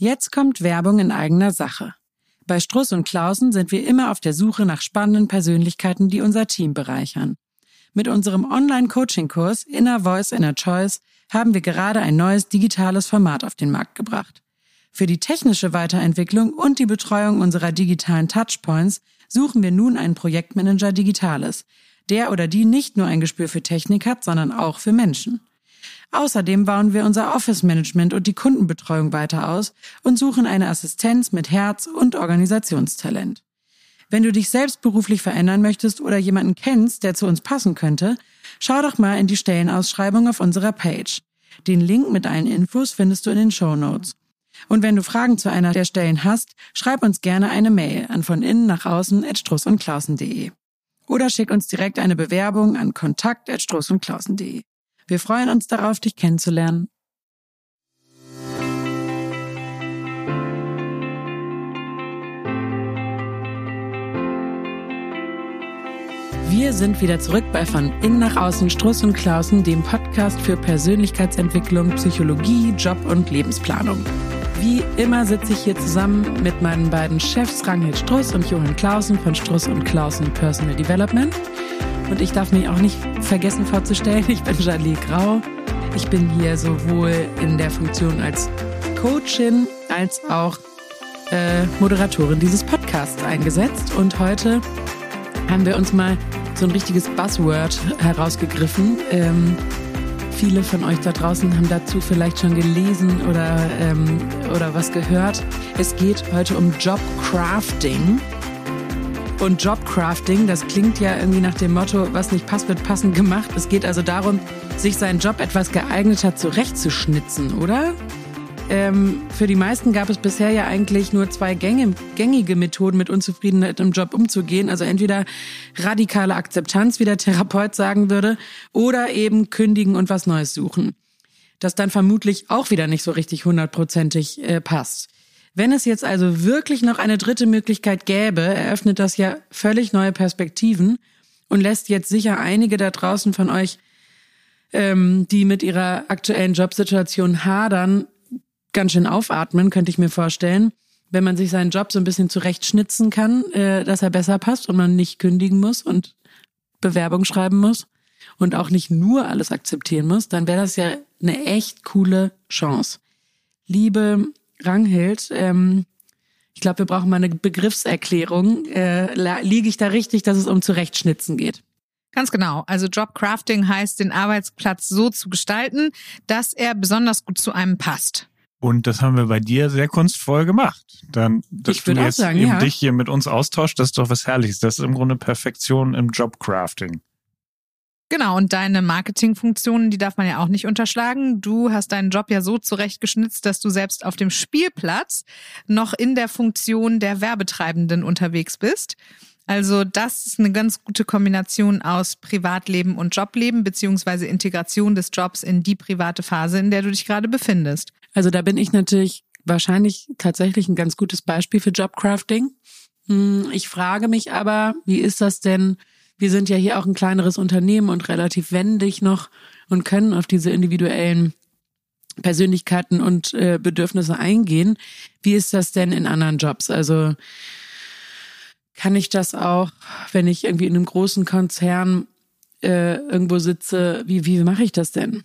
Jetzt kommt Werbung in eigener Sache. Bei Struss und Klausen sind wir immer auf der Suche nach spannenden Persönlichkeiten, die unser Team bereichern. Mit unserem Online-Coaching-Kurs Inner Voice, Inner Choice haben wir gerade ein neues digitales Format auf den Markt gebracht. Für die technische Weiterentwicklung und die Betreuung unserer digitalen Touchpoints suchen wir nun einen Projektmanager Digitales, der oder die nicht nur ein Gespür für Technik hat, sondern auch für Menschen. Außerdem bauen wir unser Office-Management und die Kundenbetreuung weiter aus und suchen eine Assistenz mit Herz und Organisationstalent. Wenn du dich selbst beruflich verändern möchtest oder jemanden kennst, der zu uns passen könnte, schau doch mal in die Stellenausschreibung auf unserer Page. Den Link mit allen Infos findest du in den Show Notes. Und wenn du Fragen zu einer der Stellen hast, schreib uns gerne eine Mail an von innen nach außen at strussundklausen.de. Oder schick uns direkt eine Bewerbung an kontakt at strussundklausen.de. Wir freuen uns darauf, dich kennenzulernen. Wir sind wieder zurück bei Von Innen nach Außen Struss und Klausen, dem Podcast für Persönlichkeitsentwicklung, Psychologie, Job und Lebensplanung. Wie immer sitze ich hier zusammen mit meinen beiden Chefs Ranghild Struss und Johann Klausen von Struss und Klausen Personal Development. Und ich darf mich auch nicht vergessen vorzustellen, ich bin Jalie Grau. Ich bin hier sowohl in der Funktion als Coachin als auch äh, Moderatorin dieses Podcasts eingesetzt. Und heute haben wir uns mal so ein richtiges Buzzword herausgegriffen. Ähm, viele von euch da draußen haben dazu vielleicht schon gelesen oder, ähm, oder was gehört. Es geht heute um Jobcrafting. Und Jobcrafting, das klingt ja irgendwie nach dem Motto, was nicht passt, wird passend gemacht. Es geht also darum, sich seinen Job etwas geeigneter zurechtzuschnitzen, oder? Ähm, für die meisten gab es bisher ja eigentlich nur zwei gängige Methoden, mit Unzufriedenheit im Job umzugehen. Also entweder radikale Akzeptanz, wie der Therapeut sagen würde, oder eben kündigen und was Neues suchen. Das dann vermutlich auch wieder nicht so richtig hundertprozentig äh, passt. Wenn es jetzt also wirklich noch eine dritte Möglichkeit gäbe, eröffnet das ja völlig neue Perspektiven und lässt jetzt sicher einige da draußen von euch, ähm, die mit ihrer aktuellen Jobsituation hadern, ganz schön aufatmen, könnte ich mir vorstellen. Wenn man sich seinen Job so ein bisschen zurechtschnitzen kann, äh, dass er besser passt und man nicht kündigen muss und Bewerbung schreiben muss und auch nicht nur alles akzeptieren muss, dann wäre das ja eine echt coole Chance. Liebe Ranghild, ähm, ich glaube, wir brauchen mal eine Begriffserklärung. Äh, liege ich da richtig, dass es um Zurechtschnitzen geht? Ganz genau. Also Jobcrafting heißt, den Arbeitsplatz so zu gestalten, dass er besonders gut zu einem passt. Und das haben wir bei dir sehr kunstvoll gemacht. Dann, dass ich du jetzt sagen, eben ja. dich hier mit uns austauscht, das ist doch was Herrliches. Das ist im Grunde Perfektion im Jobcrafting. Genau, und deine Marketingfunktionen, die darf man ja auch nicht unterschlagen. Du hast deinen Job ja so zurechtgeschnitzt, dass du selbst auf dem Spielplatz noch in der Funktion der Werbetreibenden unterwegs bist. Also das ist eine ganz gute Kombination aus Privatleben und Jobleben beziehungsweise Integration des Jobs in die private Phase, in der du dich gerade befindest. Also da bin ich natürlich wahrscheinlich tatsächlich ein ganz gutes Beispiel für Jobcrafting. Hm, Ich frage mich aber, wie ist das denn? Wir sind ja hier auch ein kleineres Unternehmen und relativ wendig noch und können auf diese individuellen Persönlichkeiten und äh, Bedürfnisse eingehen. Wie ist das denn in anderen Jobs? Also kann ich das auch, wenn ich irgendwie in einem großen Konzern äh, irgendwo sitze, wie, wie mache ich das denn?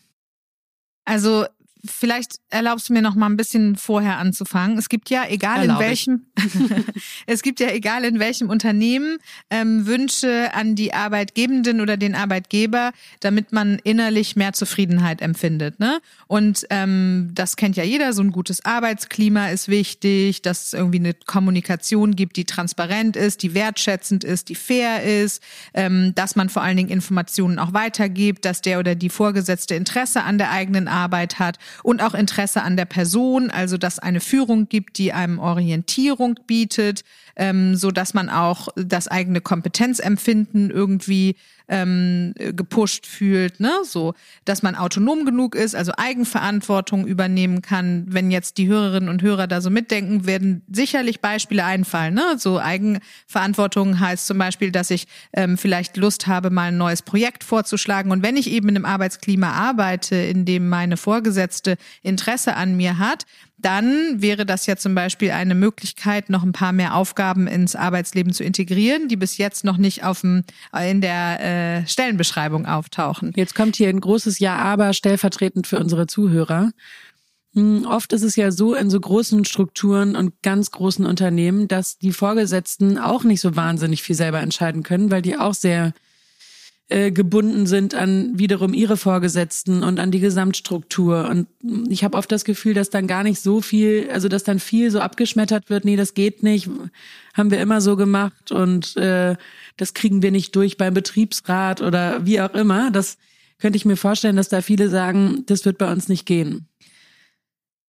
Also vielleicht erlaubst du mir noch mal ein bisschen vorher anzufangen. Es gibt ja, egal Erlaub in welchem, es gibt ja, egal in welchem Unternehmen, ähm, Wünsche an die Arbeitgebenden oder den Arbeitgeber, damit man innerlich mehr Zufriedenheit empfindet. Ne? Und ähm, das kennt ja jeder. So ein gutes Arbeitsklima ist wichtig, dass es irgendwie eine Kommunikation gibt, die transparent ist, die wertschätzend ist, die fair ist, ähm, dass man vor allen Dingen Informationen auch weitergibt, dass der oder die Vorgesetzte Interesse an der eigenen Arbeit hat und auch Interesse an der Person, also dass eine Führung gibt, die einem Orientierung bietet, ähm, so dass man auch das eigene Kompetenzempfinden irgendwie ähm, gepusht fühlt, ne, so, dass man autonom genug ist, also Eigenverantwortung übernehmen kann. Wenn jetzt die Hörerinnen und Hörer da so mitdenken, werden sicherlich Beispiele einfallen, ne, so Eigenverantwortung heißt zum Beispiel, dass ich ähm, vielleicht Lust habe, mal ein neues Projekt vorzuschlagen. Und wenn ich eben in einem Arbeitsklima arbeite, in dem meine Vorgesetzte Interesse an mir hat, dann wäre das ja zum Beispiel eine Möglichkeit, noch ein paar mehr Aufgaben ins Arbeitsleben zu integrieren, die bis jetzt noch nicht auf dem, in der äh, Stellenbeschreibung auftauchen. Jetzt kommt hier ein großes Ja-Aber stellvertretend für unsere Zuhörer. Hm, oft ist es ja so in so großen Strukturen und ganz großen Unternehmen, dass die Vorgesetzten auch nicht so wahnsinnig viel selber entscheiden können, weil die auch sehr äh, gebunden sind an wiederum ihre Vorgesetzten und an die Gesamtstruktur. Und ich habe oft das Gefühl, dass dann gar nicht so viel, also dass dann viel so abgeschmettert wird, nee, das geht nicht, haben wir immer so gemacht und äh, das kriegen wir nicht durch beim Betriebsrat oder wie auch immer. Das könnte ich mir vorstellen, dass da viele sagen, das wird bei uns nicht gehen.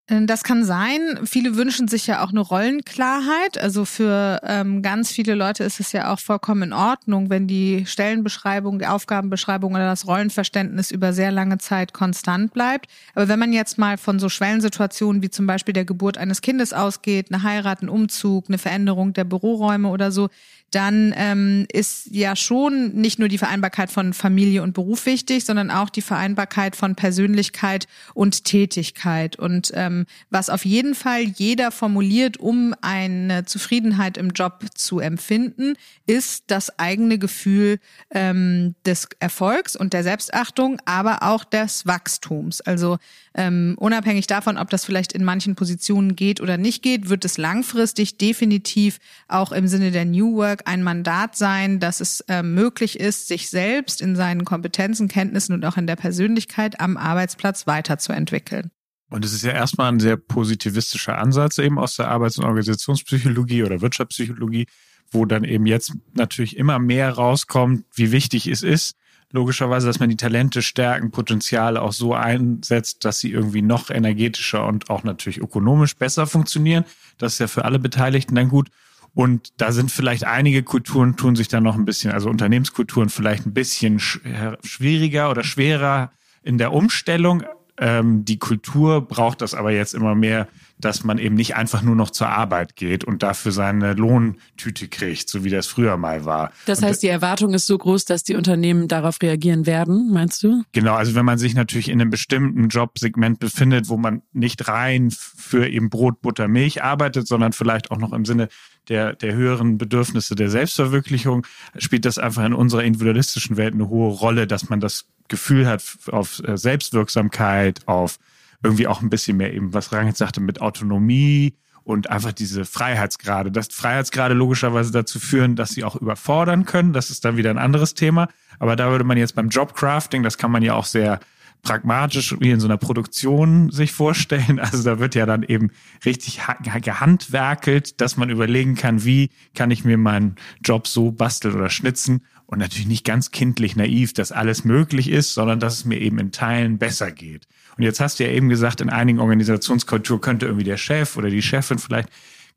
Äh, das kann sein. Viele wünschen sich ja auch eine Rollenklarheit. Also für ähm, ganz viele Leute ist es ja auch vollkommen in Ordnung, wenn die Stellenbeschreibung, die Aufgabenbeschreibung oder das Rollenverständnis über sehr lange Zeit konstant bleibt. Aber wenn man jetzt mal von so Schwellensituationen wie zum Beispiel der Geburt eines Kindes ausgeht, eine Heirat, ein Umzug, eine Veränderung der Büroräume oder so, dann ähm, ist ja schon nicht nur die Vereinbarkeit von Familie und Beruf wichtig, sondern auch die Vereinbarkeit von Persönlichkeit und Tätigkeit. Und ähm, was auf jeden Fall jeder formuliert, um eine Zufriedenheit im Job zu empfinden, ist das eigene Gefühl ähm, des Erfolgs und der Selbstachtung, aber auch des Wachstums. Also ähm, unabhängig davon, ob das vielleicht in manchen Positionen geht oder nicht geht, wird es langfristig definitiv auch im Sinne der New Work ein Mandat sein, dass es äh, möglich ist, sich selbst in seinen Kompetenzen, Kenntnissen und auch in der Persönlichkeit am Arbeitsplatz weiterzuentwickeln. Und es ist ja erstmal ein sehr positivistischer Ansatz eben aus der Arbeits- und Organisationspsychologie oder Wirtschaftspsychologie, wo dann eben jetzt natürlich immer mehr rauskommt, wie wichtig es ist, logischerweise, dass man die Talente, Stärken, Potenziale auch so einsetzt, dass sie irgendwie noch energetischer und auch natürlich ökonomisch besser funktionieren. Das ist ja für alle Beteiligten dann gut. Und da sind vielleicht einige Kulturen tun sich dann noch ein bisschen, also Unternehmenskulturen vielleicht ein bisschen schwieriger oder schwerer in der Umstellung. Ähm, die Kultur braucht das aber jetzt immer mehr, dass man eben nicht einfach nur noch zur Arbeit geht und dafür seine Lohntüte kriegt, so wie das früher mal war. Das heißt, die Erwartung ist so groß, dass die Unternehmen darauf reagieren werden, meinst du? Genau, also wenn man sich natürlich in einem bestimmten Jobsegment befindet, wo man nicht rein für eben Brot, Butter, Milch arbeitet, sondern vielleicht auch noch im Sinne der, der höheren Bedürfnisse der Selbstverwirklichung, spielt das einfach in unserer individualistischen Welt eine hohe Rolle, dass man das Gefühl hat auf äh, Selbstwirksamkeit, auf irgendwie auch ein bisschen mehr eben, was Rang jetzt sagte, mit Autonomie und einfach diese Freiheitsgrade. Das Freiheitsgrade logischerweise dazu führen, dass sie auch überfordern können. Das ist dann wieder ein anderes Thema. Aber da würde man jetzt beim Jobcrafting, das kann man ja auch sehr pragmatisch wie in so einer Produktion sich vorstellen. Also da wird ja dann eben richtig gehandwerkelt, dass man überlegen kann, wie kann ich mir meinen Job so basteln oder schnitzen und natürlich nicht ganz kindlich naiv, dass alles möglich ist, sondern dass es mir eben in Teilen besser geht. Und jetzt hast du ja eben gesagt, in einigen Organisationskulturen könnte irgendwie der Chef oder die Chefin vielleicht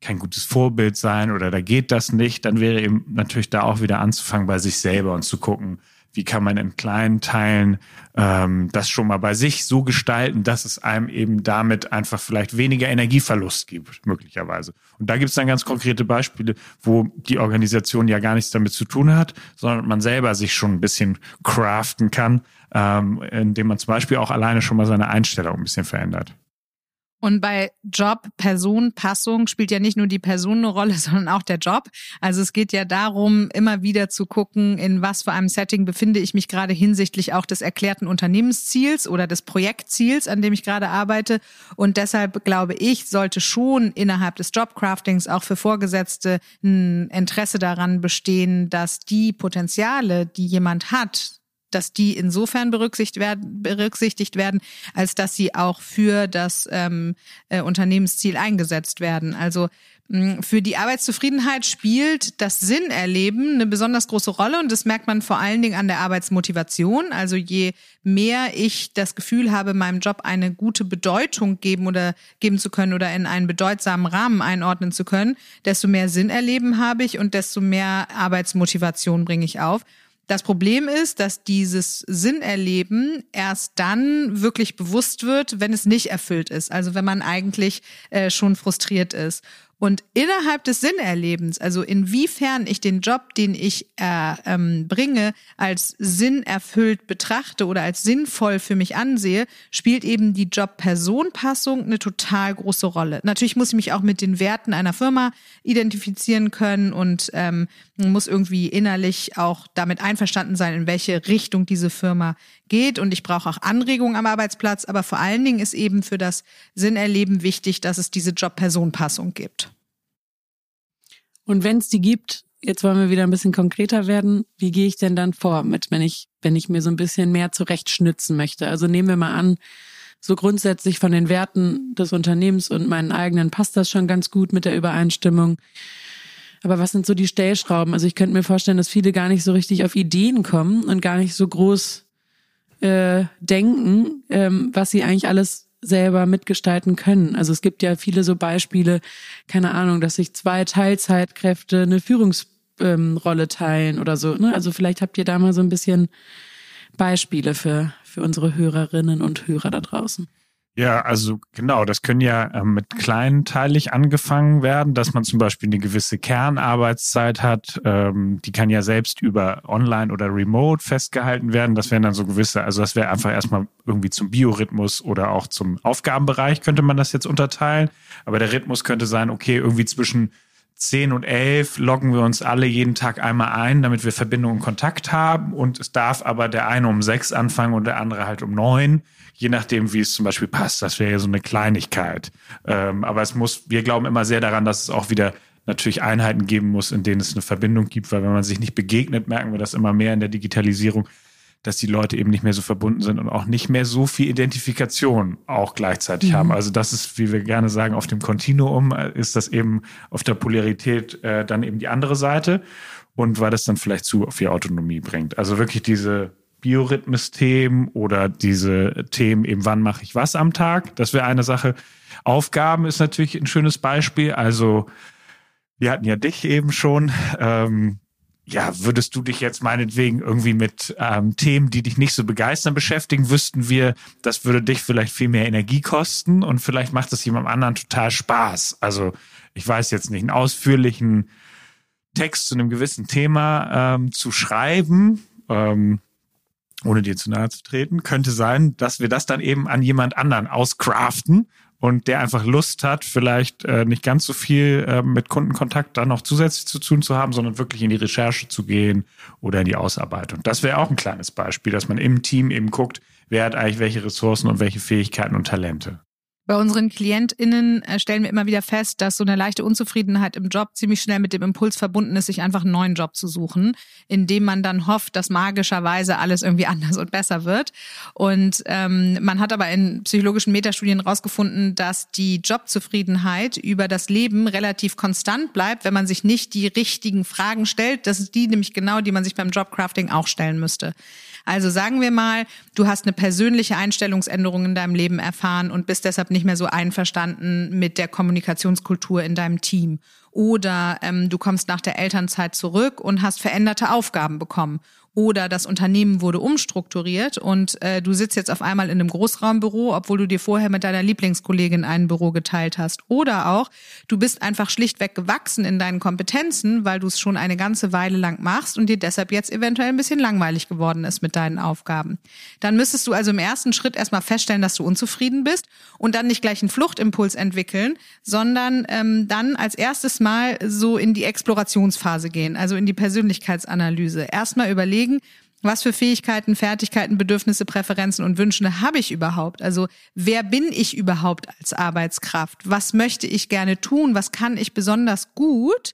kein gutes Vorbild sein oder da geht das nicht, dann wäre eben natürlich da auch wieder anzufangen bei sich selber und zu gucken, wie kann man in kleinen Teilen ähm, das schon mal bei sich so gestalten, dass es einem eben damit einfach vielleicht weniger Energieverlust gibt, möglicherweise. Und da gibt es dann ganz konkrete Beispiele, wo die Organisation ja gar nichts damit zu tun hat, sondern man selber sich schon ein bisschen craften kann, ähm, indem man zum Beispiel auch alleine schon mal seine Einstellung ein bisschen verändert. Und bei Job, Person, Passung spielt ja nicht nur die Person eine Rolle, sondern auch der Job. Also es geht ja darum, immer wieder zu gucken, in was für einem Setting befinde ich mich gerade hinsichtlich auch des erklärten Unternehmensziels oder des Projektziels, an dem ich gerade arbeite. Und deshalb glaube ich, sollte schon innerhalb des Jobcraftings auch für Vorgesetzte ein Interesse daran bestehen, dass die Potenziale, die jemand hat, dass die insofern berücksichtigt werden, berücksichtigt werden, als dass sie auch für das ähm, äh, Unternehmensziel eingesetzt werden. Also mh, für die Arbeitszufriedenheit spielt das Sinnerleben eine besonders große Rolle und das merkt man vor allen Dingen an der Arbeitsmotivation. Also je mehr ich das Gefühl habe, meinem Job eine gute Bedeutung geben oder geben zu können oder in einen bedeutsamen Rahmen einordnen zu können, desto mehr Sinnerleben habe ich und desto mehr Arbeitsmotivation bringe ich auf. Das Problem ist, dass dieses Sinnerleben erst dann wirklich bewusst wird, wenn es nicht erfüllt ist. Also wenn man eigentlich äh, schon frustriert ist. Und innerhalb des Sinnerlebens, also inwiefern ich den Job, den ich äh, ähm, bringe, als sinnerfüllt betrachte oder als sinnvoll für mich ansehe, spielt eben die Job-Person-Passung eine total große Rolle. Natürlich muss ich mich auch mit den Werten einer Firma identifizieren können und ähm, muss irgendwie innerlich auch damit einverstanden sein, in welche Richtung diese Firma geht. Und ich brauche auch Anregungen am Arbeitsplatz. Aber vor allen Dingen ist eben für das Sinnerleben wichtig, dass es diese Job-Person-Passung gibt. Und wenn es die gibt, jetzt wollen wir wieder ein bisschen konkreter werden, wie gehe ich denn dann vor, mit, wenn ich, wenn ich mir so ein bisschen mehr zurechtschnitzen möchte? Also nehmen wir mal an, so grundsätzlich von den Werten des Unternehmens und meinen eigenen passt das schon ganz gut mit der Übereinstimmung. Aber was sind so die Stellschrauben? Also ich könnte mir vorstellen, dass viele gar nicht so richtig auf Ideen kommen und gar nicht so groß äh, denken, ähm, was sie eigentlich alles selber mitgestalten können. Also es gibt ja viele so Beispiele, keine Ahnung, dass sich zwei Teilzeitkräfte eine Führungsrolle ähm, teilen oder so. Ne? Also vielleicht habt ihr da mal so ein bisschen Beispiele für, für unsere Hörerinnen und Hörer da draußen. Ja, also genau, das können ja äh, mit kleinteilig angefangen werden, dass man zum Beispiel eine gewisse Kernarbeitszeit hat. Ähm, die kann ja selbst über Online oder Remote festgehalten werden. Das wären dann so gewisse, also das wäre einfach erstmal irgendwie zum Biorhythmus oder auch zum Aufgabenbereich könnte man das jetzt unterteilen. Aber der Rhythmus könnte sein, okay, irgendwie zwischen 10 und 11 loggen wir uns alle jeden Tag einmal ein, damit wir Verbindung und Kontakt haben. Und es darf aber der eine um sechs anfangen und der andere halt um neun je nachdem, wie es zum Beispiel passt. Das wäre ja so eine Kleinigkeit. Ähm, aber es muss, wir glauben immer sehr daran, dass es auch wieder natürlich Einheiten geben muss, in denen es eine Verbindung gibt, weil wenn man sich nicht begegnet, merken wir das immer mehr in der Digitalisierung, dass die Leute eben nicht mehr so verbunden sind und auch nicht mehr so viel Identifikation auch gleichzeitig mhm. haben. Also das ist, wie wir gerne sagen, auf dem Kontinuum äh, ist das eben auf der Polarität äh, dann eben die andere Seite und weil das dann vielleicht zu viel Autonomie bringt. Also wirklich diese Biorhythmus-Themen oder diese Themen eben, wann mache ich was am Tag. Das wäre eine Sache. Aufgaben ist natürlich ein schönes Beispiel. Also wir hatten ja dich eben schon. Ähm, ja, würdest du dich jetzt meinetwegen irgendwie mit ähm, Themen, die dich nicht so begeistern, beschäftigen, wüssten wir, das würde dich vielleicht viel mehr Energie kosten und vielleicht macht es jemandem anderen total Spaß. Also ich weiß jetzt nicht, einen ausführlichen Text zu einem gewissen Thema ähm, zu schreiben. Ähm, ohne dir zu nahe zu treten, könnte sein, dass wir das dann eben an jemand anderen auscraften und der einfach Lust hat, vielleicht äh, nicht ganz so viel äh, mit Kundenkontakt dann noch zusätzlich zu tun zu haben, sondern wirklich in die Recherche zu gehen oder in die Ausarbeitung. Das wäre auch ein kleines Beispiel, dass man im Team eben guckt, wer hat eigentlich welche Ressourcen und welche Fähigkeiten und Talente. Bei unseren KlientInnen äh, stellen wir immer wieder fest, dass so eine leichte Unzufriedenheit im Job ziemlich schnell mit dem Impuls verbunden ist, sich einfach einen neuen Job zu suchen, indem man dann hofft, dass magischerweise alles irgendwie anders und besser wird. Und ähm, man hat aber in psychologischen Metastudien rausgefunden, dass die Jobzufriedenheit über das Leben relativ konstant bleibt, wenn man sich nicht die richtigen Fragen stellt. Das ist die nämlich genau, die man sich beim Jobcrafting auch stellen müsste. Also sagen wir mal, du hast eine persönliche Einstellungsänderung in deinem Leben erfahren und bist deshalb nicht mehr so einverstanden mit der Kommunikationskultur in deinem Team. Oder ähm, du kommst nach der Elternzeit zurück und hast veränderte Aufgaben bekommen oder das Unternehmen wurde umstrukturiert und äh, du sitzt jetzt auf einmal in einem Großraumbüro, obwohl du dir vorher mit deiner Lieblingskollegin ein Büro geteilt hast. Oder auch, du bist einfach schlichtweg gewachsen in deinen Kompetenzen, weil du es schon eine ganze Weile lang machst und dir deshalb jetzt eventuell ein bisschen langweilig geworden ist mit deinen Aufgaben. Dann müsstest du also im ersten Schritt erstmal feststellen, dass du unzufrieden bist und dann nicht gleich einen Fluchtimpuls entwickeln, sondern ähm, dann als erstes mal so in die Explorationsphase gehen, also in die Persönlichkeitsanalyse. Erstmal überlegen, überlegen, was für Fähigkeiten, Fertigkeiten, Bedürfnisse, Präferenzen und Wünsche habe ich überhaupt? Also wer bin ich überhaupt als Arbeitskraft? Was möchte ich gerne tun? Was kann ich besonders gut?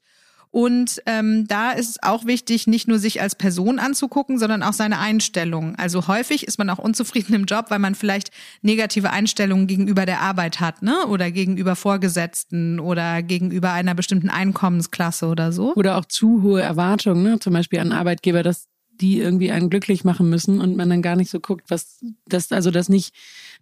Und ähm, da ist es auch wichtig, nicht nur sich als Person anzugucken, sondern auch seine Einstellung. Also häufig ist man auch unzufrieden im Job, weil man vielleicht negative Einstellungen gegenüber der Arbeit hat, ne? Oder gegenüber Vorgesetzten oder gegenüber einer bestimmten Einkommensklasse oder so. Oder auch zu hohe Erwartungen, ne? Zum Beispiel an Arbeitgeber, dass die irgendwie einen glücklich machen müssen und man dann gar nicht so guckt, was das, also dass nicht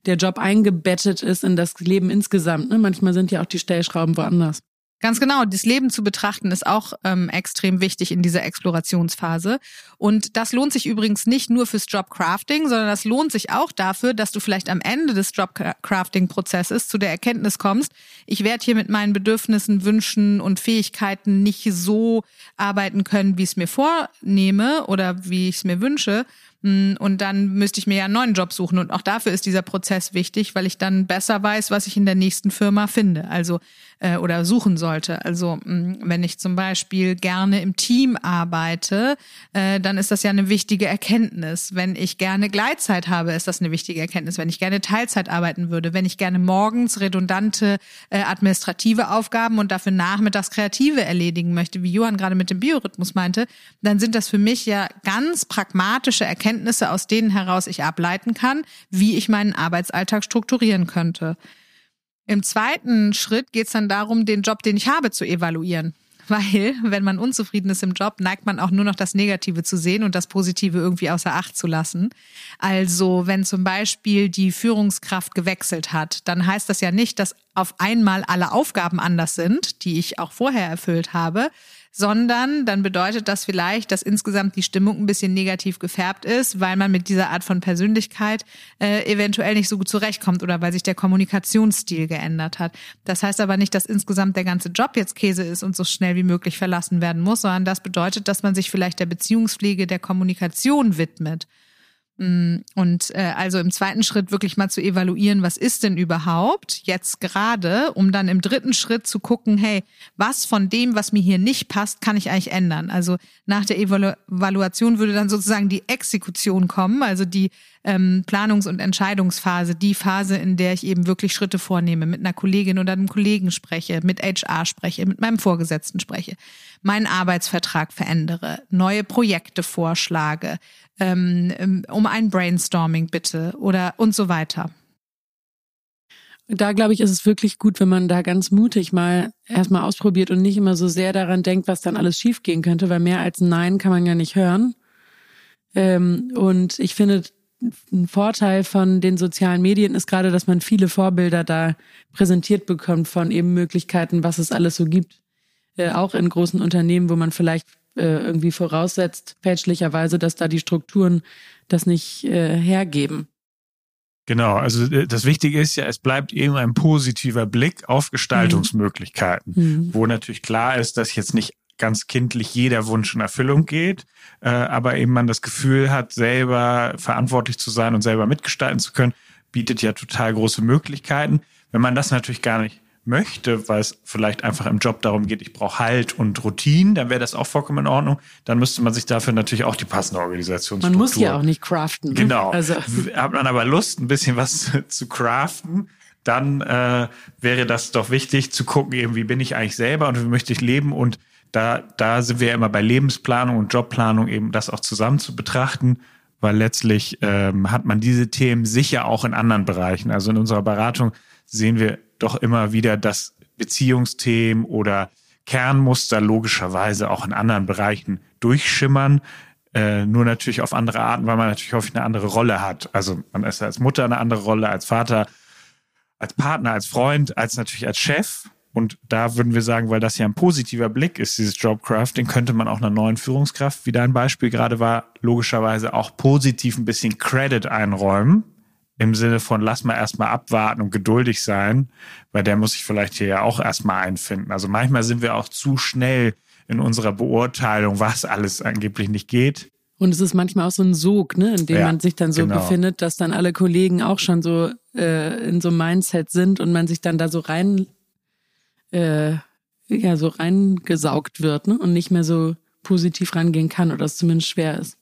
der Job eingebettet ist in das Leben insgesamt. Ne? Manchmal sind ja auch die Stellschrauben woanders. Ganz genau, das Leben zu betrachten ist auch ähm, extrem wichtig in dieser Explorationsphase. Und das lohnt sich übrigens nicht nur fürs Jobcrafting, sondern das lohnt sich auch dafür, dass du vielleicht am Ende des Jobcrafting-Prozesses zu der Erkenntnis kommst, ich werde hier mit meinen Bedürfnissen, Wünschen und Fähigkeiten nicht so arbeiten können, wie ich es mir vornehme oder wie ich es mir wünsche. Hm, und dann müsste ich mir ja einen neuen Job suchen. Und auch dafür ist dieser Prozess wichtig, weil ich dann besser weiß, was ich in der nächsten Firma finde. Also äh, oder suchen sollte. Also hm, wenn ich zum Beispiel gerne im Team arbeite, äh, dann ist das ja eine wichtige Erkenntnis. Wenn ich gerne Gleitzeit habe, ist das eine wichtige Erkenntnis. Wenn ich gerne Teilzeit arbeiten würde, wenn ich gerne morgens redundante äh, administrative Aufgaben und dafür nachmittags kreative erledigen möchte, wie Johann gerade mit dem Biorhythmus meinte, dann sind das für mich ja ganz pragmatische Erkenntnisse, aus denen heraus ich ableiten kann, wie ich meinen Arbeitsalltag strukturieren könnte. Im zweiten Schritt geht es dann darum, den Job, den ich habe, zu evaluieren. Weil, wenn man unzufrieden ist im Job, neigt man auch nur noch das Negative zu sehen und das Positive irgendwie außer Acht zu lassen. Also, wenn zum Beispiel die Führungskraft gewechselt hat, dann heißt das ja nicht, dass auf einmal alle Aufgaben anders sind, die ich auch vorher erfüllt habe, sondern dann bedeutet das vielleicht, dass insgesamt die Stimmung ein bisschen negativ gefärbt ist, weil man mit dieser Art von Persönlichkeit äh, eventuell nicht so gut zurechtkommt oder weil sich der Kommunikationsstil geändert hat. Das heißt aber nicht, dass insgesamt der ganze Job jetzt Käse ist und so schnell wie möglich verlassen werden muss, sondern das bedeutet, dass man sich vielleicht der Beziehungspflege der Kommunikation widmet. Mm, und äh, also im zweiten Schritt wirklich mal zu evaluieren, was ist denn überhaupt jetzt gerade, um dann im dritten Schritt zu gucken, hey, was von dem, was mir hier nicht passt, kann ich eigentlich ändern? Also nach der Evaluation würde dann sozusagen die Exekution kommen, also die ähm, Planungs- und Entscheidungsphase, die Phase, in der ich eben wirklich Schritte vornehme, mit einer Kollegin oder einem Kollegen spreche, mit HR spreche, mit meinem Vorgesetzten spreche, meinen Arbeitsvertrag verändere, neue Projekte vorschlage, ähm, ähm, um ein Brainstorming bitte oder und so weiter. Da glaube ich, ist es wirklich gut, wenn man da ganz mutig mal erstmal ausprobiert und nicht immer so sehr daran denkt, was dann alles schiefgehen könnte, weil mehr als Nein kann man ja nicht hören. Ähm, und ich finde, ein Vorteil von den sozialen Medien ist gerade, dass man viele Vorbilder da präsentiert bekommt von eben Möglichkeiten, was es alles so gibt. Äh, auch in großen Unternehmen, wo man vielleicht irgendwie voraussetzt, fälschlicherweise, dass da die Strukturen das nicht äh, hergeben. Genau, also äh, das Wichtige ist ja, es bleibt eben ein positiver Blick auf Gestaltungsmöglichkeiten, mhm. wo natürlich klar ist, dass jetzt nicht ganz kindlich jeder Wunsch in Erfüllung geht, äh, aber eben man das Gefühl hat, selber verantwortlich zu sein und selber mitgestalten zu können, bietet ja total große Möglichkeiten. Wenn man das natürlich gar nicht möchte, weil es vielleicht einfach im Job darum geht, ich brauche Halt und Routinen, dann wäre das auch vollkommen in Ordnung. Dann müsste man sich dafür natürlich auch die passende Organisationsstruktur. Man muss ja auch nicht craften. Ne? Genau. Also. Hat man aber Lust, ein bisschen was zu craften, dann äh, wäre das doch wichtig zu gucken, eben wie bin ich eigentlich selber und wie möchte ich leben und da, da sind wir ja immer bei Lebensplanung und Jobplanung eben das auch zusammen zu betrachten, weil letztlich ähm, hat man diese Themen sicher auch in anderen Bereichen. Also in unserer Beratung sehen wir doch immer wieder, dass Beziehungsthemen oder Kernmuster logischerweise auch in anderen Bereichen durchschimmern. Äh, nur natürlich auf andere Arten, weil man natürlich häufig eine andere Rolle hat. Also man ist als Mutter eine andere Rolle, als Vater, als Partner, als Freund, als natürlich als Chef. Und da würden wir sagen, weil das ja ein positiver Blick ist, dieses Jobcrafting, könnte man auch einer neuen Führungskraft, wie dein Beispiel gerade war, logischerweise auch positiv ein bisschen Credit einräumen im Sinne von lass mal erstmal abwarten und geduldig sein, weil der muss sich vielleicht hier ja auch erstmal einfinden. Also manchmal sind wir auch zu schnell in unserer Beurteilung, was alles angeblich nicht geht. Und es ist manchmal auch so ein Sog, ne, in dem ja, man sich dann so genau. befindet, dass dann alle Kollegen auch schon so äh, in so einem Mindset sind und man sich dann da so rein, äh, ja, so reingesaugt wird, ne, und nicht mehr so positiv rangehen kann oder es zumindest schwer ist.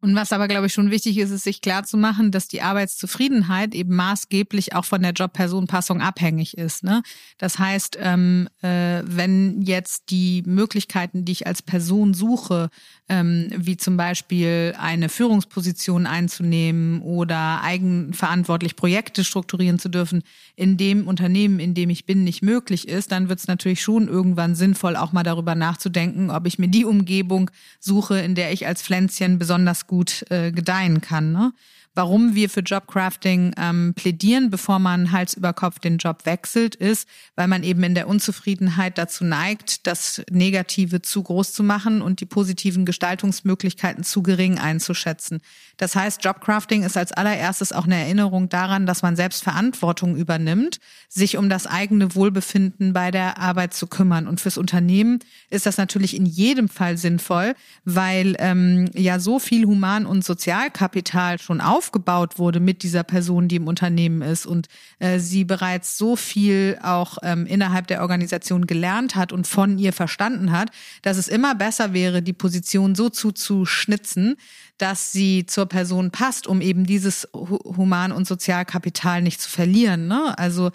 Und was aber, glaube ich, schon wichtig ist, ist sich klar zu machen, dass die Arbeitszufriedenheit eben maßgeblich auch von der Job-Person-Passung abhängig ist. Ne? Das heißt, ähm, äh, wenn jetzt die Möglichkeiten, die ich als Person suche, ähm, wie zum Beispiel eine Führungsposition einzunehmen oder eigenverantwortlich Projekte strukturieren zu dürfen, in dem Unternehmen, in dem ich bin, nicht möglich ist, dann wird es natürlich schon irgendwann sinnvoll, auch mal darüber nachzudenken, ob ich mir die Umgebung suche, in der ich als Pflänzchen besonders gut äh, gedeihen kann. Ne? Warum wir für Jobcrafting ähm, plädieren, bevor man Hals über Kopf den Job wechselt, ist, weil man eben in der Unzufriedenheit dazu neigt, das Negative zu groß zu machen und die positiven Gestaltungsmöglichkeiten zu gering einzuschätzen. Das heißt, Jobcrafting ist als allererstes auch eine Erinnerung daran, dass man selbst Verantwortung übernimmt, sich um das eigene Wohlbefinden bei der Arbeit zu kümmern. Und fürs Unternehmen ist das natürlich in jedem Fall sinnvoll, weil ähm, ja so viel Human- und Sozialkapital schon aufgebaut wurde mit dieser Person, die im Unternehmen ist und äh, sie bereits so viel auch ähm, innerhalb der Organisation gelernt hat und von ihr verstanden hat, dass es immer besser wäre, die Position so zuzuschnitzen, dass sie zur Person passt, um eben dieses Human- und Sozialkapital nicht zu verlieren. Ne? Also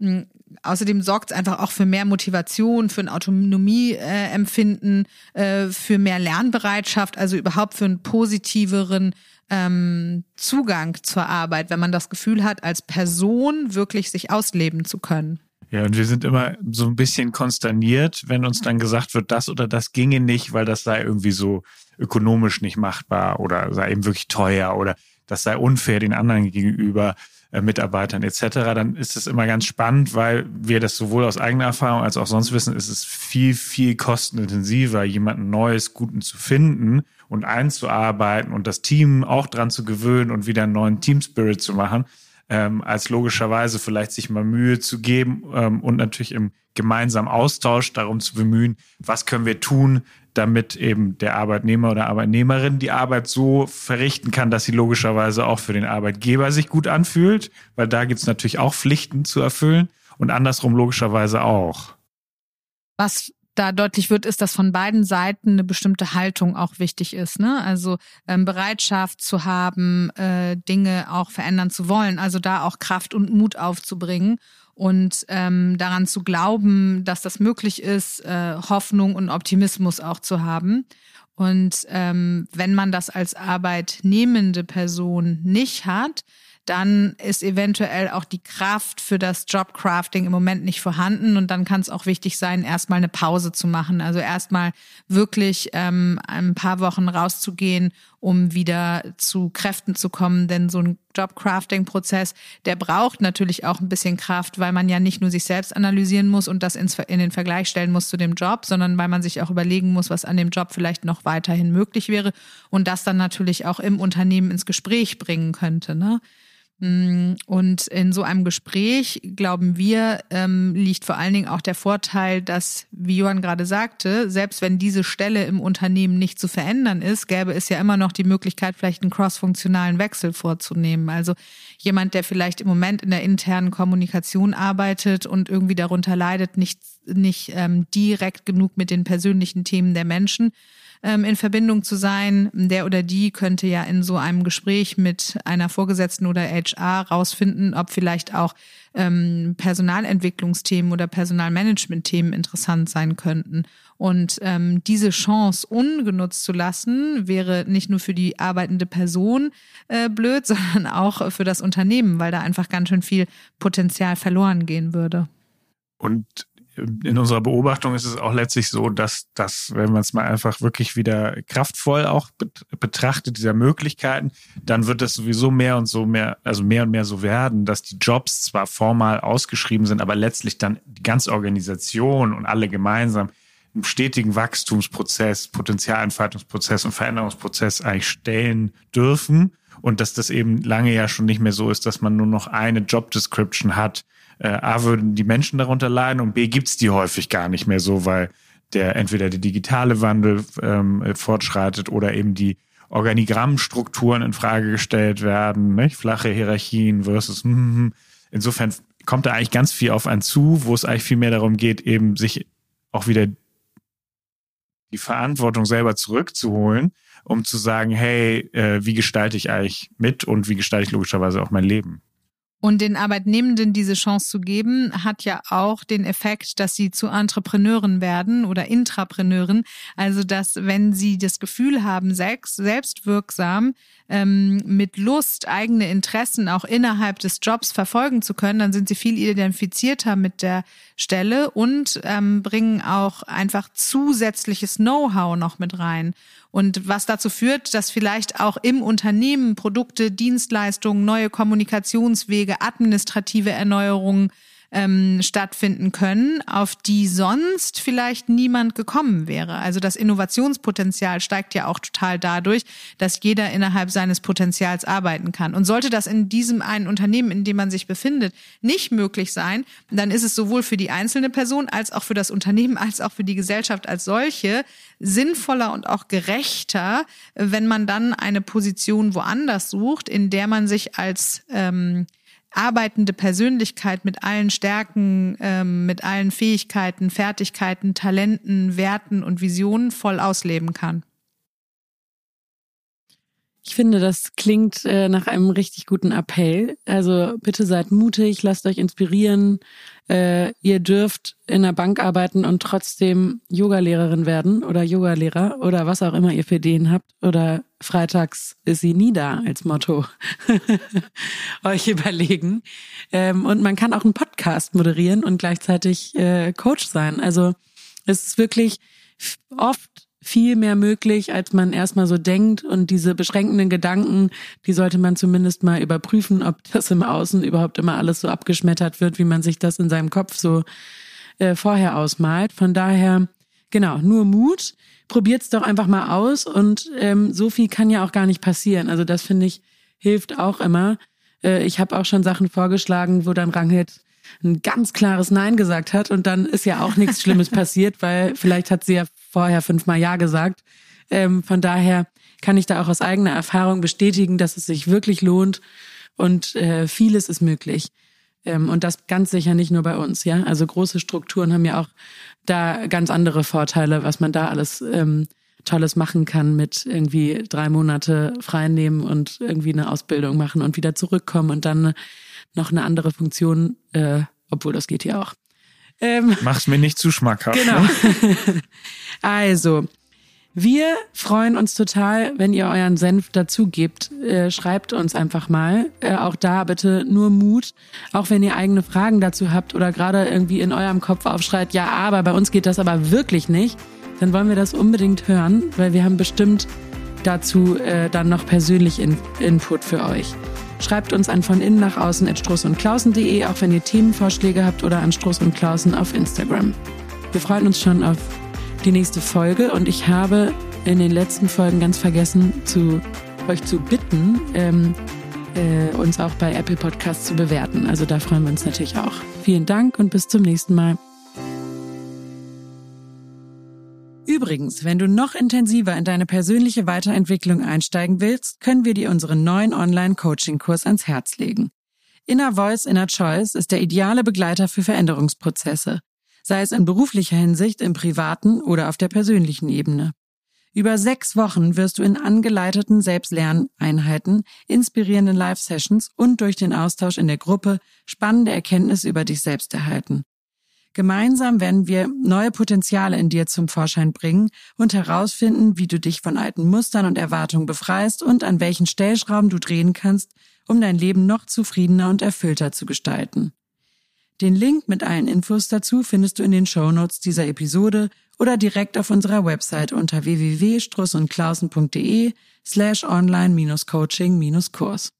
mh, außerdem sorgt es einfach auch für mehr Motivation, für ein Autonomieempfinden, äh, äh, für mehr Lernbereitschaft, also überhaupt für einen positiveren ähm, Zugang zur Arbeit, wenn man das Gefühl hat, als Person wirklich sich ausleben zu können. Ja, und wir sind immer so ein bisschen konsterniert, wenn uns dann gesagt wird, das oder das ginge nicht, weil das sei irgendwie so ökonomisch nicht machbar oder sei eben wirklich teuer oder das sei unfair den anderen gegenüber. Äh, Mitarbeitern etc., dann ist es immer ganz spannend, weil wir das sowohl aus eigener Erfahrung als auch sonst wissen, ist es viel, viel kostenintensiver, jemanden Neues, Guten zu finden und einzuarbeiten und das Team auch dran zu gewöhnen und wieder einen neuen Team Spirit zu machen, ähm, als logischerweise vielleicht sich mal Mühe zu geben ähm, und natürlich im gemeinsamen Austausch darum zu bemühen, was können wir tun, damit eben der Arbeitnehmer oder Arbeitnehmerin die Arbeit so verrichten kann, dass sie logischerweise auch für den Arbeitgeber sich gut anfühlt, weil da gibt es natürlich auch Pflichten zu erfüllen und andersrum logischerweise auch. Was da deutlich wird, ist, dass von beiden Seiten eine bestimmte Haltung auch wichtig ist. Ne? Also ähm, Bereitschaft zu haben, äh, Dinge auch verändern zu wollen. Also da auch Kraft und Mut aufzubringen und ähm, daran zu glauben, dass das möglich ist, äh, Hoffnung und Optimismus auch zu haben. Und ähm, wenn man das als arbeitnehmende Person nicht hat, dann ist eventuell auch die Kraft für das Jobcrafting im Moment nicht vorhanden und dann kann es auch wichtig sein, erstmal eine Pause zu machen. Also erstmal wirklich ähm, ein paar Wochen rauszugehen, um wieder zu Kräften zu kommen. Denn so ein Jobcrafting-Prozess, der braucht natürlich auch ein bisschen Kraft, weil man ja nicht nur sich selbst analysieren muss und das ins, in den Vergleich stellen muss zu dem Job, sondern weil man sich auch überlegen muss, was an dem Job vielleicht noch weiterhin möglich wäre und das dann natürlich auch im Unternehmen ins Gespräch bringen könnte. Ne? Mm, und in so einem Gespräch, glauben wir, ähm, liegt vor allen Dingen auch der Vorteil, dass, wie Johann gerade sagte, selbst wenn diese Stelle im Unternehmen nicht zu verändern ist, gäbe es ja immer noch die Möglichkeit, vielleicht einen crossfunktionalen Wechsel vorzunehmen. Also jemand, der vielleicht im Moment in der internen Kommunikation arbeitet und irgendwie darunter leidet, nicht, nicht ähm, direkt genug mit den persönlichen Themen der Menschen ähm, in Verbindung zu sein. Der oder die könnte ja in so einem Gespräch mit einer Vorgesetzten oder HR rausfinden, ob vielleicht auch ähm, Personalentwicklungsthemen oder Personalmanagementthemen interessant sein könnten. Und ähm, diese Chance ungenutzt zu lassen, wäre nicht nur für die arbeitende Person äh, blöd, sondern auch für das Unternehmen, weil da einfach ganz schön viel Potenzial verloren gehen würde. Und in unserer Beobachtung ist es auch letztlich so, dass das, wenn man es mal einfach wirklich wieder kraftvoll auch betrachtet, dieser Möglichkeiten, dann wird es sowieso mehr und so mehr, also mehr und mehr so werden, dass die Jobs zwar formal ausgeschrieben sind, aber letztlich dann die ganze Organisation und alle gemeinsam im stetigen Wachstumsprozess, Potenzialentfaltungsprozess und Veränderungsprozess eigentlich stellen dürfen. Und dass das eben lange ja schon nicht mehr so ist, dass man nur noch eine Job Description hat, äh, A, würden die Menschen darunter leiden und B, gibt's die häufig gar nicht mehr so, weil der entweder der digitale Wandel ähm, fortschreitet oder eben die Organigrammstrukturen in Frage gestellt werden, nicht? flache Hierarchien versus hm, hm. insofern kommt da eigentlich ganz viel auf einen zu, wo es eigentlich viel mehr darum geht, eben sich auch wieder die Verantwortung selber zurückzuholen, um zu sagen, hey, äh, wie gestalte ich eigentlich mit und wie gestalte ich logischerweise auch mein Leben? Und den Arbeitnehmenden diese Chance zu geben, hat ja auch den Effekt, dass sie zu Entrepreneuren werden oder Intrapreneuren. Also, dass wenn sie das Gefühl haben, selbst, selbstwirksam ähm, mit Lust eigene Interessen auch innerhalb des Jobs verfolgen zu können, dann sind sie viel identifizierter mit der Stelle und ähm, bringen auch einfach zusätzliches Know-how noch mit rein. Und was dazu führt, dass vielleicht auch im Unternehmen Produkte, Dienstleistungen, neue Kommunikationswege, administrative Erneuerungen ähm, stattfinden können, auf die sonst vielleicht niemand gekommen wäre. Also das Innovationspotenzial steigt ja auch total dadurch, dass jeder innerhalb seines Potenzials arbeiten kann. Und sollte das in diesem einen Unternehmen, in dem man sich befindet, nicht möglich sein, dann ist es sowohl für die einzelne Person als auch für das Unternehmen als auch für die Gesellschaft als solche sinnvoller und auch gerechter, wenn man dann eine Position woanders sucht, in der man sich als ähm, arbeitende Persönlichkeit mit allen Stärken, ähm, mit allen Fähigkeiten, Fertigkeiten, Talenten, Werten und Visionen voll ausleben kann. Ich finde, das klingt äh, nach einem richtig guten Appell. Also bitte seid mutig, lasst euch inspirieren. Äh, ihr dürft in der Bank arbeiten und trotzdem Yogalehrerin werden oder Yogalehrer oder was auch immer ihr für Ideen habt. Oder freitags ist sie nie da als Motto euch überlegen. Ähm, und man kann auch einen Podcast moderieren und gleichzeitig äh, Coach sein. Also es ist wirklich oft viel mehr möglich, als man erstmal so denkt. Und diese beschränkenden Gedanken, die sollte man zumindest mal überprüfen, ob das im Außen überhaupt immer alles so abgeschmettert wird, wie man sich das in seinem Kopf so äh, vorher ausmalt. Von daher, genau, nur Mut. Probiert's doch einfach mal aus und ähm, so viel kann ja auch gar nicht passieren. Also das finde ich hilft auch immer. Äh, ich habe auch schon Sachen vorgeschlagen, wo dann Rangit ein ganz klares Nein gesagt hat und dann ist ja auch nichts Schlimmes passiert, weil vielleicht hat sie ja vorher fünfmal Ja gesagt. Ähm, von daher kann ich da auch aus eigener Erfahrung bestätigen, dass es sich wirklich lohnt und äh, vieles ist möglich. Ähm, und das ganz sicher nicht nur bei uns, ja. Also große Strukturen haben ja auch da ganz andere Vorteile, was man da alles ähm, Tolles machen kann mit irgendwie drei Monate frei nehmen und irgendwie eine Ausbildung machen und wieder zurückkommen und dann noch eine andere Funktion, äh, obwohl das geht ja auch. Ähm, Mach's mir nicht zu schmackhaft. Genau. Ne? also, wir freuen uns total, wenn ihr euren Senf dazu gebt. Äh, schreibt uns einfach mal. Äh, auch da bitte nur Mut. Auch wenn ihr eigene Fragen dazu habt oder gerade irgendwie in eurem Kopf aufschreit, ja, aber bei uns geht das aber wirklich nicht, dann wollen wir das unbedingt hören, weil wir haben bestimmt dazu äh, dann noch persönlich in Input für euch. Schreibt uns an von innen nach außen at struss und klausen.de, auch wenn ihr Themenvorschläge habt oder an Struss und Klausen auf Instagram. Wir freuen uns schon auf die nächste Folge und ich habe in den letzten Folgen ganz vergessen, zu euch zu bitten, ähm, äh, uns auch bei Apple Podcasts zu bewerten. Also da freuen wir uns natürlich auch. Vielen Dank und bis zum nächsten Mal. Übrigens, wenn du noch intensiver in deine persönliche Weiterentwicklung einsteigen willst, können wir dir unseren neuen Online-Coaching-Kurs ans Herz legen. Inner Voice, Inner Choice ist der ideale Begleiter für Veränderungsprozesse, sei es in beruflicher Hinsicht, im privaten oder auf der persönlichen Ebene. Über sechs Wochen wirst du in angeleiteten Selbstlerneinheiten, inspirierenden Live-Sessions und durch den Austausch in der Gruppe spannende Erkenntnisse über dich selbst erhalten. Gemeinsam werden wir neue Potenziale in dir zum Vorschein bringen und herausfinden, wie du dich von alten Mustern und Erwartungen befreist und an welchen Stellschrauben du drehen kannst, um dein Leben noch zufriedener und erfüllter zu gestalten. Den Link mit allen Infos dazu findest du in den Show Notes dieser Episode oder direkt auf unserer Website unter www.strussundklausen.de slash online-coaching-kurs.